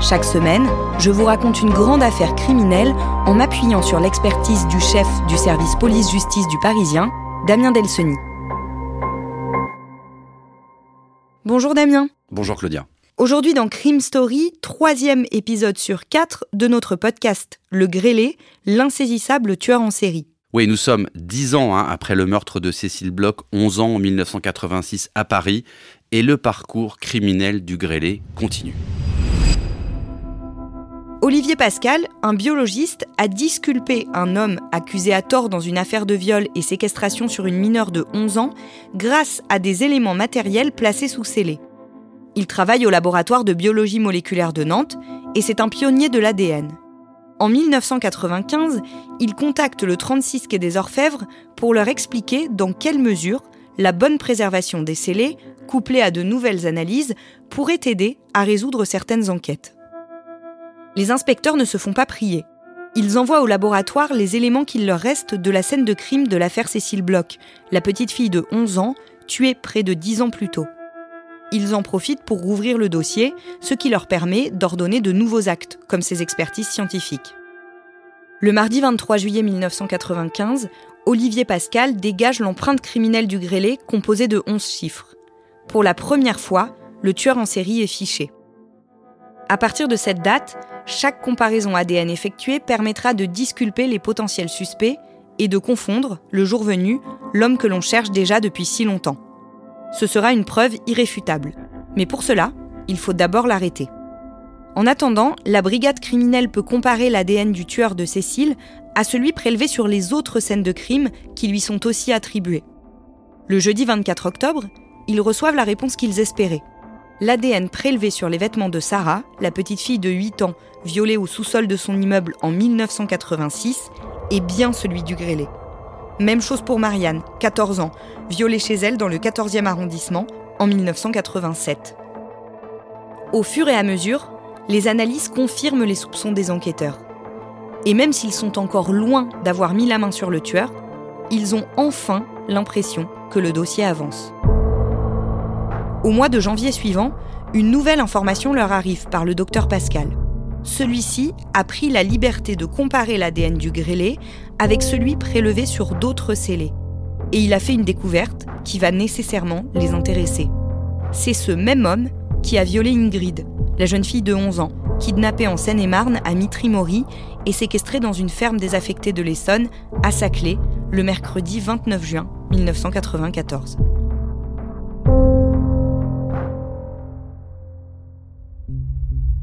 Chaque semaine, je vous raconte une grande affaire criminelle en m'appuyant sur l'expertise du chef du service police-justice du Parisien, Damien Delseny. Bonjour Damien. Bonjour Claudia. Aujourd'hui dans Crime Story, troisième épisode sur quatre de notre podcast Le Grêlé, l'insaisissable tueur en série. Oui, nous sommes dix ans hein, après le meurtre de Cécile Bloch, 11 ans en 1986 à Paris, et le parcours criminel du grêlé continue. Olivier Pascal, un biologiste, a disculpé un homme accusé à tort dans une affaire de viol et séquestration sur une mineure de 11 ans grâce à des éléments matériels placés sous scellé. Il travaille au laboratoire de biologie moléculaire de Nantes et c'est un pionnier de l'ADN. En 1995, il contacte le 36 quai des Orfèvres pour leur expliquer dans quelle mesure la bonne préservation des scellés, couplée à de nouvelles analyses, pourrait aider à résoudre certaines enquêtes. Les inspecteurs ne se font pas prier. Ils envoient au laboratoire les éléments qu'il leur reste de la scène de crime de l'affaire Cécile Bloch, la petite fille de 11 ans, tuée près de 10 ans plus tôt. Ils en profitent pour rouvrir le dossier, ce qui leur permet d'ordonner de nouveaux actes, comme ces expertises scientifiques. Le mardi 23 juillet 1995, Olivier Pascal dégage l'empreinte criminelle du grêlé composée de 11 chiffres. Pour la première fois, le tueur en série est fiché. À partir de cette date, chaque comparaison ADN effectuée permettra de disculper les potentiels suspects et de confondre, le jour venu, l'homme que l'on cherche déjà depuis si longtemps. Ce sera une preuve irréfutable. Mais pour cela, il faut d'abord l'arrêter. En attendant, la brigade criminelle peut comparer l'ADN du tueur de Cécile à celui prélevé sur les autres scènes de crime qui lui sont aussi attribuées. Le jeudi 24 octobre, ils reçoivent la réponse qu'ils espéraient. L'ADN prélevé sur les vêtements de Sarah, la petite fille de 8 ans violée au sous-sol de son immeuble en 1986, est bien celui du grêlé. Même chose pour Marianne, 14 ans, violée chez elle dans le 14e arrondissement en 1987. Au fur et à mesure, les analyses confirment les soupçons des enquêteurs. Et même s'ils sont encore loin d'avoir mis la main sur le tueur, ils ont enfin l'impression que le dossier avance. Au mois de janvier suivant, une nouvelle information leur arrive par le docteur Pascal. Celui-ci a pris la liberté de comparer l'ADN du grêlé avec celui prélevé sur d'autres scellés. Et il a fait une découverte qui va nécessairement les intéresser. C'est ce même homme qui a violé Ingrid, la jeune fille de 11 ans, kidnappée en Seine-et-Marne à Mitry-Mory et séquestrée dans une ferme désaffectée de l'Essonne, à Saclay, le mercredi 29 juin 1994.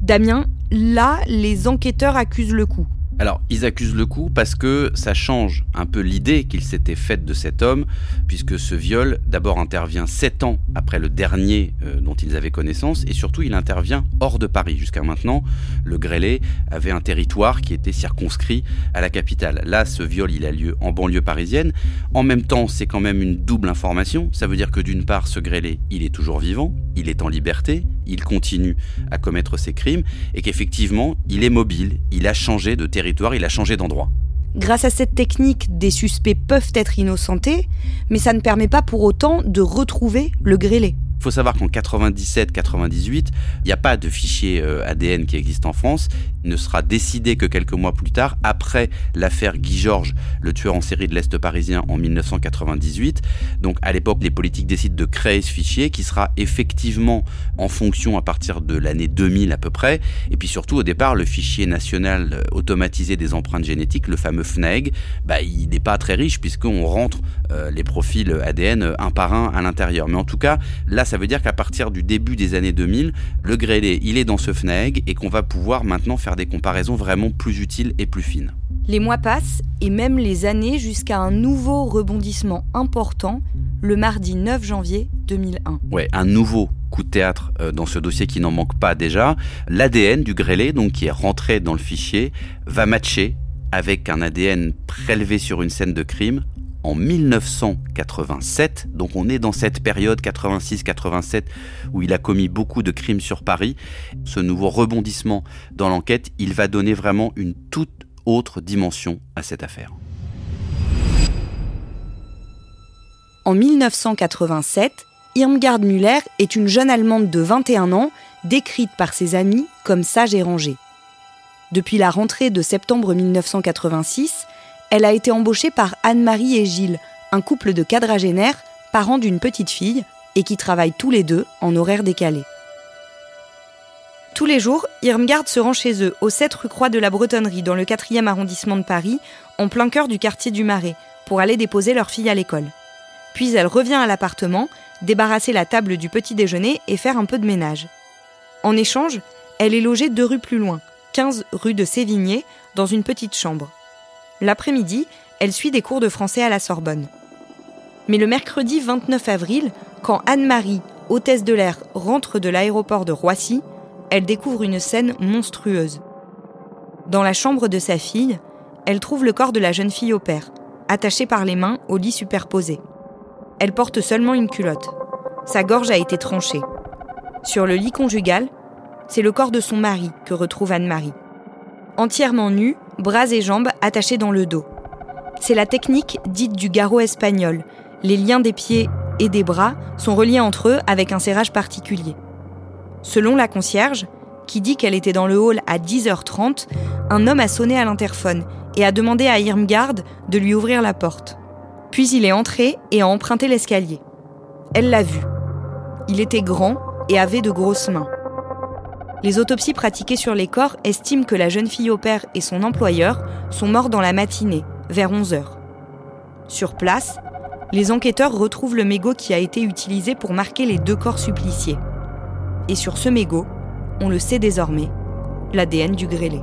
Damien, là, les enquêteurs accusent le coup. Alors, ils accusent le coup parce que ça change un peu l'idée qu'ils s'étaient faite de cet homme, puisque ce viol d'abord intervient sept ans après le dernier euh, dont ils avaient connaissance, et surtout il intervient hors de Paris. Jusqu'à maintenant, le Grêlé avait un territoire qui était circonscrit à la capitale. Là, ce viol, il a lieu en banlieue parisienne. En même temps, c'est quand même une double information. Ça veut dire que d'une part, ce Grêlé, il est toujours vivant, il est en liberté, il continue à commettre ses crimes, et qu'effectivement, il est mobile, il a changé de territoire il a changé d'endroit. Grâce à cette technique, des suspects peuvent être innocentés, mais ça ne permet pas pour autant de retrouver le grêlé. Il faut savoir qu'en 97-98, il n'y a pas de fichier euh, ADN qui existe en France ne sera décidé que quelques mois plus tard, après l'affaire Guy Georges, le tueur en série de l'Est parisien en 1998. Donc à l'époque, les politiques décident de créer ce fichier qui sera effectivement en fonction à partir de l'année 2000 à peu près. Et puis surtout, au départ, le fichier national automatisé des empreintes génétiques, le fameux FNEG, bah, il n'est pas très riche puisqu'on rentre euh, les profils ADN un par un à l'intérieur. Mais en tout cas, là, ça veut dire qu'à partir du début des années 2000, le grêlé, il est dans ce FNEG et qu'on va pouvoir maintenant faire des comparaisons vraiment plus utiles et plus fines. Les mois passent et même les années jusqu'à un nouveau rebondissement important le mardi 9 janvier 2001. Ouais, un nouveau coup de théâtre euh, dans ce dossier qui n'en manque pas déjà. L'ADN du grêlé, donc qui est rentré dans le fichier, va matcher avec un ADN prélevé sur une scène de crime en 1987. Donc on est dans cette période 86-87 où il a commis beaucoup de crimes sur Paris. Ce nouveau rebondissement dans l'enquête, il va donner vraiment une toute autre dimension à cette affaire. En 1987, Irmgard Müller est une jeune Allemande de 21 ans, décrite par ses amis comme sage et rangée. Depuis la rentrée de septembre 1986, elle a été embauchée par Anne-Marie et Gilles, un couple de quadragénaires, parents d'une petite fille, et qui travaillent tous les deux en horaire décalé. Tous les jours, Irmgard se rend chez eux, au 7 rue Croix de la Bretonnerie, dans le 4e arrondissement de Paris, en plein cœur du quartier du Marais, pour aller déposer leur fille à l'école. Puis elle revient à l'appartement, débarrasser la table du petit déjeuner et faire un peu de ménage. En échange, elle est logée deux rues plus loin, 15 rue de Sévigné, dans une petite chambre. L'après-midi, elle suit des cours de français à la Sorbonne. Mais le mercredi 29 avril, quand Anne-Marie, hôtesse de l'air, rentre de l'aéroport de Roissy, elle découvre une scène monstrueuse. Dans la chambre de sa fille, elle trouve le corps de la jeune fille au père, attaché par les mains au lit superposé. Elle porte seulement une culotte. Sa gorge a été tranchée. Sur le lit conjugal, c'est le corps de son mari que retrouve Anne-Marie. Entièrement nu, bras et jambes attachés dans le dos. C'est la technique dite du garrot espagnol. Les liens des pieds et des bras sont reliés entre eux avec un serrage particulier. Selon la concierge, qui dit qu'elle était dans le hall à 10h30, un homme a sonné à l'interphone et a demandé à Irmgard de lui ouvrir la porte. Puis il est entré et a emprunté l'escalier. Elle l'a vu. Il était grand et avait de grosses mains. Les autopsies pratiquées sur les corps estiment que la jeune fille au père et son employeur sont morts dans la matinée, vers 11 h Sur place, les enquêteurs retrouvent le mégot qui a été utilisé pour marquer les deux corps suppliciés. Et sur ce mégot, on le sait désormais, l'ADN du grêlé.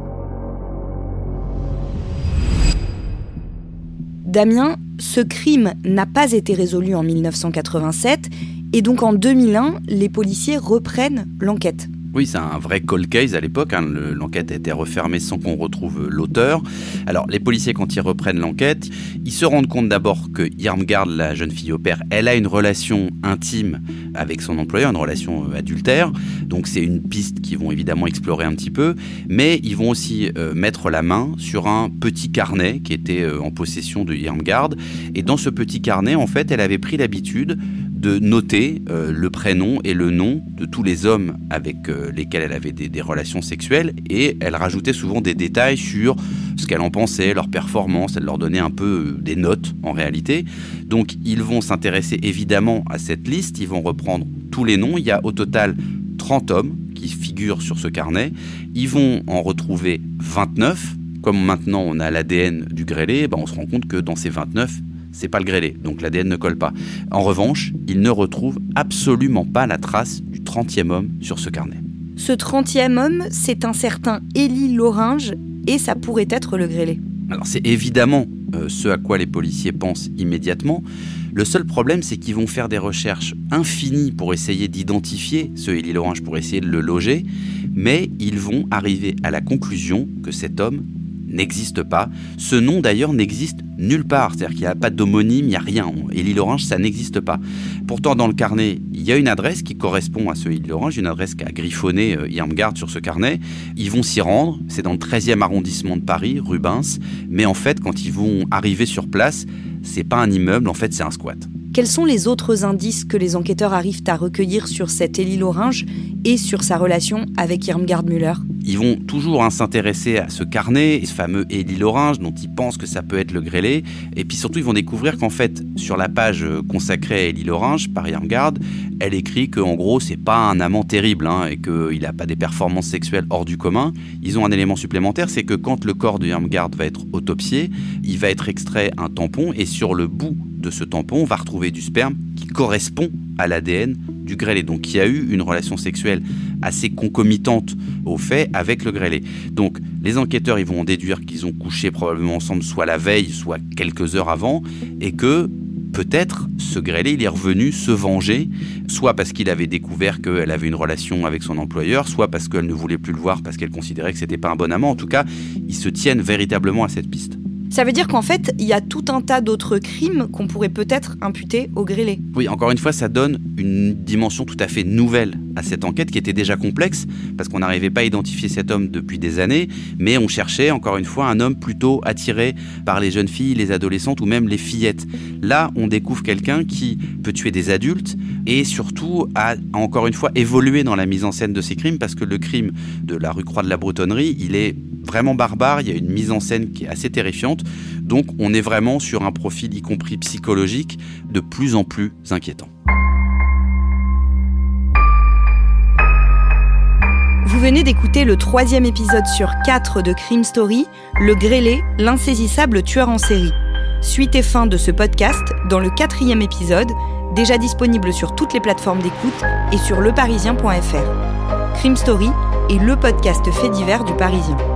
Damien, ce crime n'a pas été résolu en 1987 et donc en 2001, les policiers reprennent l'enquête. Oui, c'est un vrai cold case à l'époque. Hein. L'enquête a été refermée sans qu'on retrouve l'auteur. Alors, les policiers, quand ils reprennent l'enquête, ils se rendent compte d'abord que Yarmgard, la jeune fille au père, elle a une relation intime avec son employeur, une relation euh, adultère. Donc, c'est une piste qu'ils vont évidemment explorer un petit peu. Mais ils vont aussi euh, mettre la main sur un petit carnet qui était euh, en possession de Yarmgard. Et dans ce petit carnet, en fait, elle avait pris l'habitude de noter euh, le prénom et le nom de tous les hommes avec euh, lesquels elle avait des, relations sexuelles. Et elle rajoutait souvent des détails sur ce qu'elle en pensait, leur performance, elle leur donnait un peu euh, des notes en réalité. Donc ils vont s'intéresser évidemment à cette liste, ils vont reprendre tous les noms, il y a au total 30 hommes qui figurent sur ce carnet, ils vont en retrouver 29 comme maintenant on a l'ADN du grêlé, ben on se rend compte que dans ces 29, c'est pas le grêlé, donc l'ADN ne colle pas. En revanche, il ne retrouve absolument pas la trace du 30e homme sur ce carnet. Ce 30e homme, c'est un certain Élie Loringe, et ça pourrait être le grêlé. Alors c'est évidemment euh, ce à quoi les policiers pensent immédiatement. Le seul problème, c'est qu'ils vont faire des recherches infinies pour essayer d'identifier ce Élie Loringe, pour essayer de le loger, mais ils vont arriver à la conclusion que cet homme n'existe pas. Ce nom d'ailleurs n'existe nulle part, c'est-à-dire qu'il n'y a pas d'homonyme, il n'y a rien. Et l'île orange, ça n'existe pas. Pourtant, dans le carnet, il y a une adresse qui correspond à ce Île-Orange, une adresse qu'a griffonné euh, Irmgard sur ce carnet. Ils vont s'y rendre, c'est dans le 13e arrondissement de Paris, Rubens, mais en fait, quand ils vont arriver sur place, c'est pas un immeuble, en fait, c'est un squat. Quels sont les autres indices que les enquêteurs arrivent à recueillir sur cet Élie Loringe et sur sa relation avec Irmgard Müller Ils vont toujours hein, s'intéresser à ce carnet, ce fameux Élie Loringe dont ils pensent que ça peut être le grêlé. Et puis surtout, ils vont découvrir qu'en fait, sur la page euh, consacrée à Élie Loringe par Irmgard, elle écrit qu'en gros, c'est pas un amant terrible hein, et qu'il n'a pas des performances sexuelles hors du commun. Ils ont un élément supplémentaire, c'est que quand le corps de Irmgard va être autopsié, il va être extrait un tampon et sur le bout de ce tampon, on va retrouver du sperme qui correspond à l'ADN du grêlé. Donc il a eu une relation sexuelle assez concomitante au fait avec le grêlé. Donc les enquêteurs ils vont en déduire qu'ils ont couché probablement ensemble soit la veille, soit quelques heures avant, et que peut-être ce grêlé il est revenu se venger, soit parce qu'il avait découvert qu'elle avait une relation avec son employeur, soit parce qu'elle ne voulait plus le voir parce qu'elle considérait que c'était pas un bon amant. En tout cas, ils se tiennent véritablement à cette piste. Ça veut dire qu'en fait, il y a tout un tas d'autres crimes qu'on pourrait peut-être imputer au grêlé. Oui, encore une fois, ça donne une dimension tout à fait nouvelle à cette enquête qui était déjà complexe parce qu'on n'arrivait pas à identifier cet homme depuis des années, mais on cherchait encore une fois un homme plutôt attiré par les jeunes filles, les adolescentes ou même les fillettes. Là, on découvre quelqu'un qui peut tuer des adultes et surtout a encore une fois évolué dans la mise en scène de ces crimes parce que le crime de la rue Croix de la Bretonnerie, il est vraiment barbare, il y a une mise en scène qui est assez terrifiante. Donc on est vraiment sur un profil, y compris psychologique, de plus en plus inquiétant. Vous venez d'écouter le troisième épisode sur quatre de Crime Story, Le Grêlé, l'insaisissable tueur en série. Suite et fin de ce podcast dans le quatrième épisode, déjà disponible sur toutes les plateformes d'écoute et sur leparisien.fr. Crime Story est le podcast fait divers du Parisien.